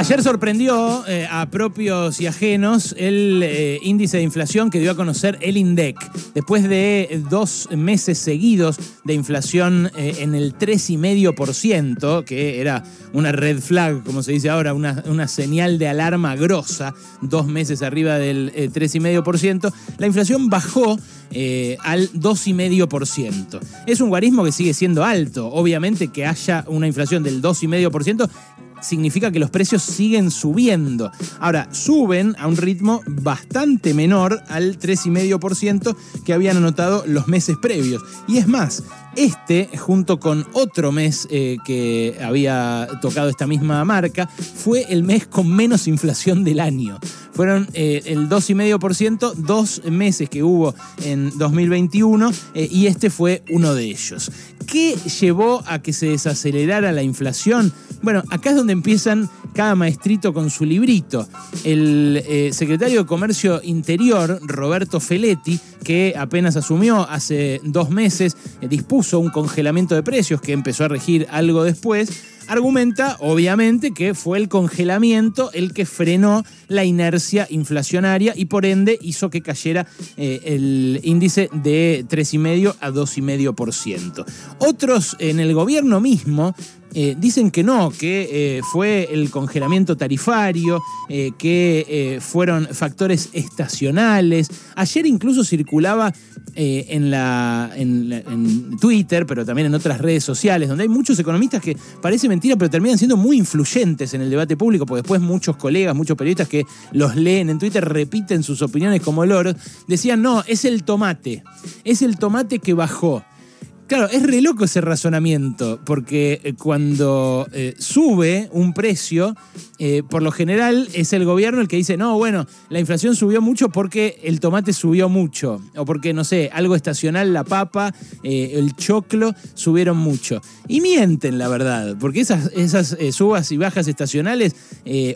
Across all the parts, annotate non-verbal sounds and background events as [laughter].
Ayer sorprendió eh, a propios y ajenos el eh, índice de inflación que dio a conocer el INDEC. Después de dos meses seguidos de inflación eh, en el 3,5%, que era una red flag, como se dice ahora, una, una señal de alarma grosa, dos meses arriba del 3,5%, la inflación bajó al 2,5%. Es un guarismo que sigue siendo alto. Obviamente que haya una inflación del 2,5% significa que los precios siguen subiendo. Ahora, suben a un ritmo bastante menor al 3,5% que habían anotado los meses previos. Y es más, este, junto con otro mes eh, que había tocado esta misma marca, fue el mes con menos inflación del año. Fueron eh, el 2,5%, dos meses que hubo en 2021 eh, y este fue uno de ellos. ¿Qué llevó a que se desacelerara la inflación? Bueno, acá es donde empiezan cada maestrito con su librito. El eh, secretario de Comercio Interior, Roberto Feletti, que apenas asumió hace dos meses, dispuso un congelamiento de precios que empezó a regir algo después argumenta, obviamente, que fue el congelamiento el que frenó la inercia inflacionaria y por ende hizo que cayera eh, el índice de 3,5 a 2,5%. Otros en el gobierno mismo eh, dicen que no, que eh, fue el congelamiento tarifario, que fueron factores estacionales. Ayer incluso circulaba en, la, en, Twitter, pero también en otras redes sociales, donde hay muchos economistas que parece mentira, pero terminan siendo muy influyentes en el debate público, porque después muchos colegas, muchos periodistas que los leen en Twitter repiten sus opiniones como loros, decían, no, es el tomate, es el tomate que bajó. Claro, es re loco ese razonamiento, porque eh, cuando eh, sube un precio, eh, por lo general es el gobierno el que dice, no, bueno, la inflación subió mucho porque el tomate subió mucho, o porque, no sé, algo estacional, la papa, el choclo, subieron mucho. Y mienten, la verdad, porque esas, esas subas y bajas estacionales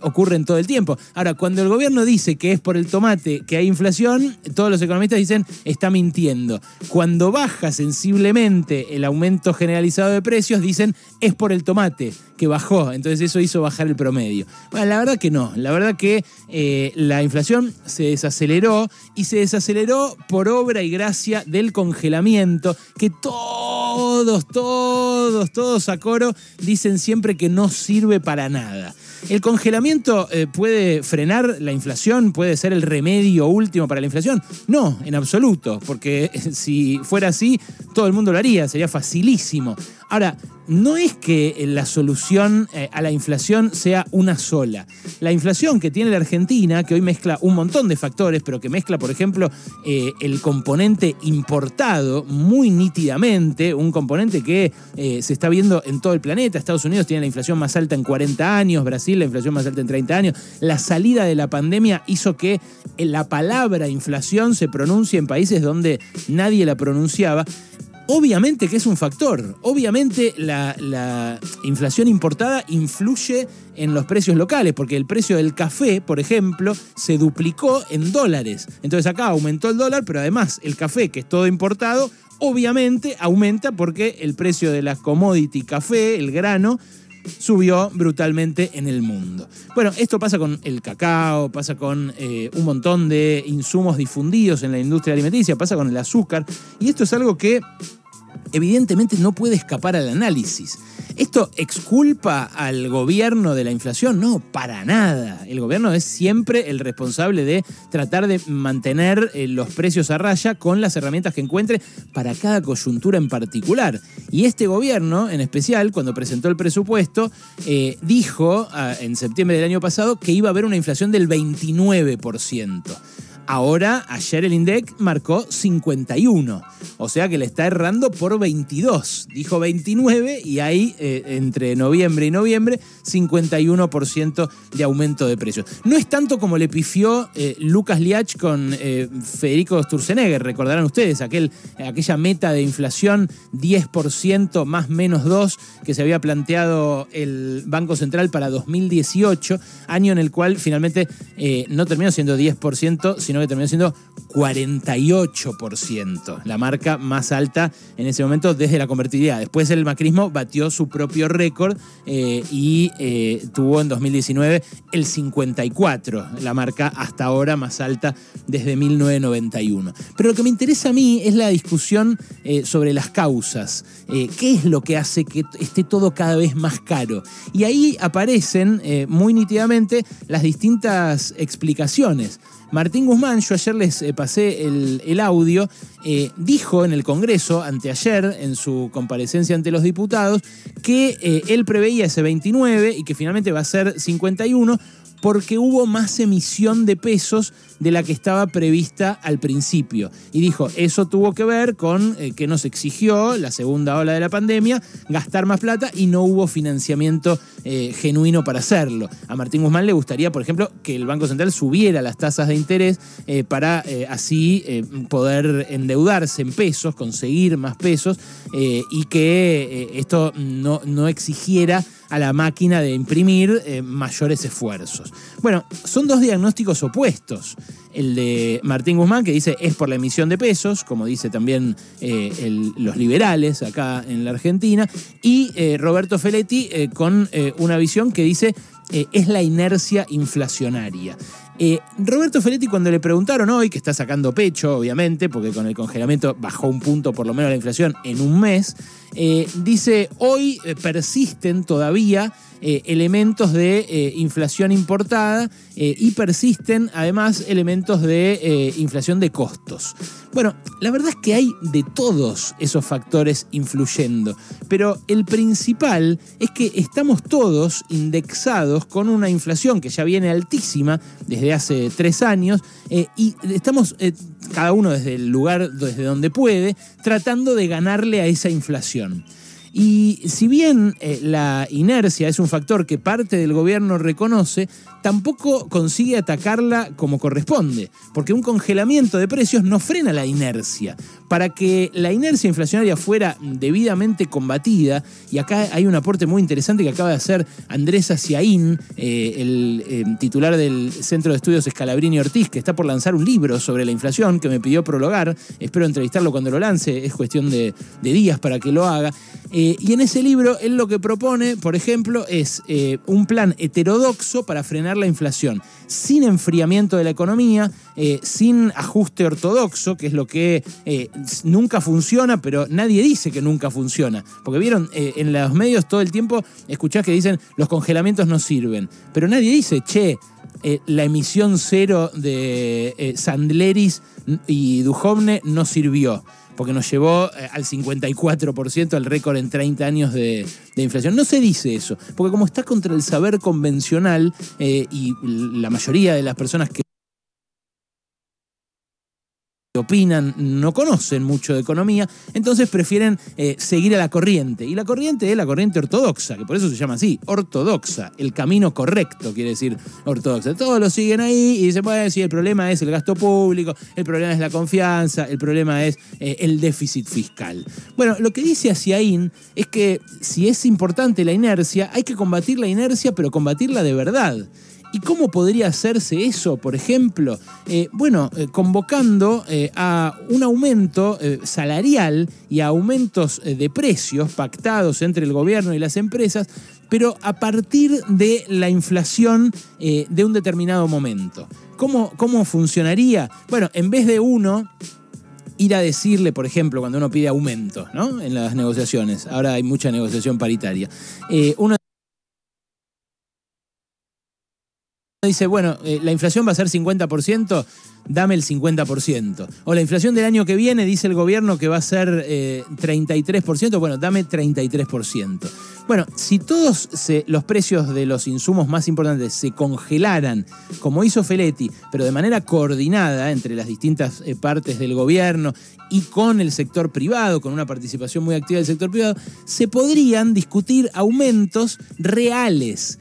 ocurren todo el tiempo. Ahora, cuando el gobierno dice que es por el tomate que hay inflación, todos los economistas dicen, está mintiendo. Cuando baja sensiblemente, el aumento generalizado de precios, dicen es por el tomate que bajó, entonces eso hizo bajar el promedio. Bueno, la verdad que no, la verdad que eh, la inflación se desaceleró y se desaceleró por obra y gracia del congelamiento que todos, todos, todos a coro dicen siempre que no sirve para nada. ¿El congelamiento eh, puede frenar la inflación? ¿Puede ser el remedio último para la inflación? No, en absoluto, porque [laughs] si fuera así, todo el mundo lo haría, sería facilísimo. Ahora, no es que la solución eh, a la inflación sea una sola. La inflación que tiene la Argentina, que hoy mezcla un montón de factores, pero que mezcla, por ejemplo, eh, el componente importado muy nítidamente, un componente que eh, se está viendo en todo el planeta. Estados Unidos tiene la inflación más alta en 40 años, Brasil la inflación más alta en 30 años. La salida de la pandemia hizo que la palabra inflación se pronuncie en países donde nadie la pronunciaba. Obviamente que es un factor, obviamente la, inflación importada influye en los precios locales, porque el precio del café, por ejemplo, se duplicó en dólares. Entonces acá aumentó el dólar, pero además el café, que es todo importado, obviamente aumenta porque el precio de la commodity café, el grano, subió brutalmente en el mundo. Bueno, esto pasa con el cacao, pasa con eh, un montón de insumos difundidos en la industria alimenticia, pasa con el azúcar, y esto es algo que evidentemente no puede escapar al análisis. ¿Esto exculpa al gobierno de la inflación? No, para nada. El gobierno es siempre el responsable de tratar de mantener eh, los precios a raya con las herramientas que encuentre para cada coyuntura en particular. Y este gobierno, en especial, cuando presentó el presupuesto, eh, dijo ah, en septiembre del año pasado que iba a haber una inflación del 29%. Ahora, ayer el INDEC marcó 51, o sea que le está errando por 22. Dijo 29 y ahí, eh, entre noviembre y noviembre, 51% de aumento de precios. No es tanto como le pifió eh, Lucas Liach con eh, Federico Sturzenegger, recordarán ustedes, aquel, aquella meta de inflación 10% más menos 2 que se había planteado el Banco Central para 2018, año en el cual finalmente no terminó siendo 10%, sino sino que terminó siendo 48%, la marca más alta en ese momento desde la convertibilidad. Después el macrismo batió su propio récord eh, y eh, tuvo en 2019 el 54, la marca hasta ahora más alta desde 1991. Pero lo que me interesa a mí es la discusión eh, sobre las causas. ¿Qué es lo que hace que esté todo cada vez más caro? Y ahí aparecen muy nítidamente las distintas explicaciones. Martín Guzmán, yo ayer les eh, pasé el, audio, eh, dijo en el Congreso, anteayer, en su comparecencia ante los diputados, que eh, él preveía ese 29 y que finalmente va a ser 51 porque hubo más emisión de pesos de la que estaba prevista al principio. Y dijo, eso tuvo que ver con eh, que nos exigió la segunda ola de la pandemia gastar más plata y no hubo financiamiento eh, genuino para hacerlo. A Martín Guzmán le gustaría, por ejemplo, que el Banco Central subiera las tasas de interés eh, para así poder endeudarse en pesos, conseguir más pesos y que esto no, no exigiera a la máquina de imprimir eh, mayores esfuerzos. Bueno, son dos diagnósticos opuestos. El de Martín Guzmán, que dice es por la emisión de pesos, como dice también eh, los liberales acá en la Argentina, y eh, Roberto Feletti con una visión que dice es la inercia inflacionaria. Eh, Roberto Feletti, cuando le preguntaron hoy, que está sacando pecho, obviamente, porque con el congelamiento bajó un punto por lo menos la inflación en un mes, eh, dice, hoy eh, persisten todavía elementos de inflación importada y persisten además elementos de inflación de costos. Bueno, la verdad es que hay de todos esos factores influyendo, pero el principal es que estamos todos indexados con una inflación que ya viene altísima desde hace tres años eh, y estamos eh, cada uno desde el lugar desde donde puede tratando de ganarle a esa inflación. Y si bien eh, la inercia es un factor que parte del gobierno reconoce, tampoco consigue atacarla como corresponde, porque un congelamiento de precios no frena la inercia. Para que la inercia inflacionaria fuera debidamente combatida, y acá hay un aporte muy interesante que acaba de hacer Andrés Aciaín, eh, el eh, titular del Centro de Estudios Escalabrini Ortiz, que está por lanzar un libro sobre la inflación, que me pidió prologar, espero entrevistarlo cuando lo lance, es cuestión de, días para que lo haga. Y en ese libro, él lo que propone, por ejemplo, es un plan heterodoxo para frenar la inflación, sin enfriamiento de la economía, sin ajuste ortodoxo, que es lo que nunca funciona, pero nadie dice que nunca funciona. Porque vieron, eh, en los medios todo el tiempo escuchás que dicen los congelamientos no sirven. Pero nadie dice, che, eh, la emisión cero de eh, Sandleris y Duhovne no sirvió porque nos llevó al 54% el récord en 30 años de, inflación. No se dice eso, porque como está contra el saber convencional y la mayoría de las personas que opinan, no conocen mucho de economía, entonces prefieren eh, seguir a la corriente. Y la corriente es la corriente ortodoxa, que por eso se llama así, ortodoxa, el camino correcto, quiere decir ortodoxa. Todos lo siguen ahí y dicen, bueno, si el problema es el gasto público, el problema es la confianza, el problema es eh, el déficit fiscal. Bueno, lo que dice Asiaín es que si es importante la inercia, hay que combatir la inercia, pero combatirla de verdad. ¿Y cómo podría hacerse eso, por ejemplo? Eh, bueno, eh, convocando eh, a un aumento salarial y a aumentos de precios pactados entre el gobierno y las empresas, pero a partir de la inflación de un determinado momento. ¿Cómo, ¿Cómo funcionaría? Bueno, en vez de uno ir a decirle, por ejemplo, cuando uno pide aumento, ¿no? En las negociaciones. Ahora hay mucha negociación paritaria. uno dice, bueno, eh, la inflación va a ser 50%, dame el 50%. O la inflación del año que viene, dice el gobierno que va a ser 33%, eh, bueno, dame 33%. Bueno, si todos los precios de los insumos más importantes se congelaran, como hizo Feletti, pero de manera coordinada entre las distintas eh, partes del gobierno y con el sector privado, con una participación muy activa del sector privado, se podrían discutir aumentos reales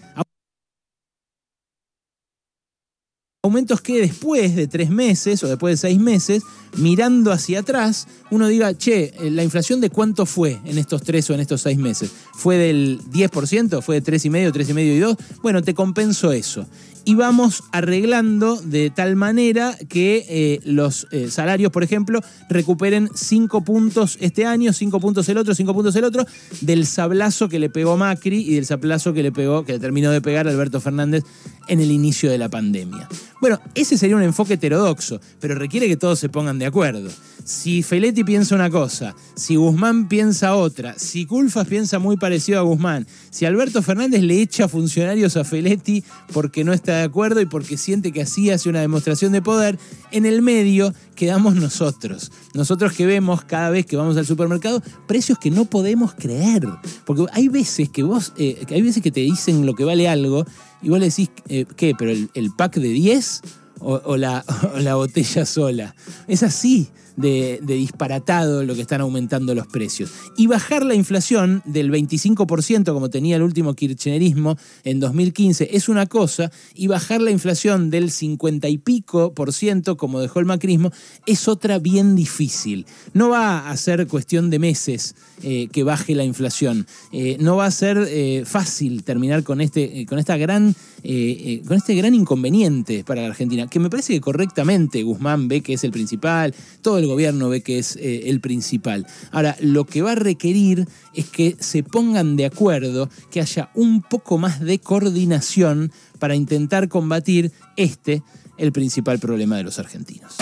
aumentos que después de tres meses o después de seis meses, mirando hacia atrás, uno diga, che, eh, ¿la inflación de cuánto fue en estos tres o en estos seis meses? ¿Fue del 10%? ¿Fue de 3,5, 3,5 y 2? Bueno, te compenso eso y vamos arreglando de tal manera que eh, los eh, salarios, por ejemplo, recuperen 5 puntos este año, 5 puntos el otro, 5 puntos el otro, del sablazo que le pegó Macri y del sablazo que le pegó, que le terminó de pegar Alberto Fernández en el inicio de la pandemia. Bueno, ese sería un enfoque heterodoxo, pero requiere que todos se pongan de acuerdo. Si Feletti piensa una cosa, si Guzmán piensa otra, si Culfas piensa muy parecido a Guzmán, si Alberto Fernández le echa funcionarios a Feletti porque no está de acuerdo y porque siente que así hace una demostración de poder, en el medio quedamos nosotros. Nosotros que vemos cada vez que vamos al supermercado precios que no podemos creer. Porque hay veces que vos, eh, hay veces que te dicen lo que vale algo y vos le decís, eh, ¿qué? ¿Pero el, pack de 10 o, la, [laughs] o la botella sola? Es así de, disparatado lo que están aumentando los precios. Y bajar la inflación del 25% como tenía el último kirchnerismo en 2015 es una cosa, y bajar la inflación del 50 y pico por ciento como dejó el macrismo es otra bien difícil. No va a ser cuestión de meses eh, que baje la inflación. Eh, no va a ser eh, fácil terminar con este, con, esta gran, con este gran inconveniente para la Argentina, que me parece que correctamente Guzmán ve que es el principal, todo el gobierno ve que es eh, el principal. Ahora, lo que va a requerir es que se pongan de acuerdo, que haya un poco más de coordinación para intentar combatir este, el principal problema de los argentinos.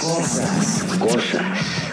cosas. Cosas.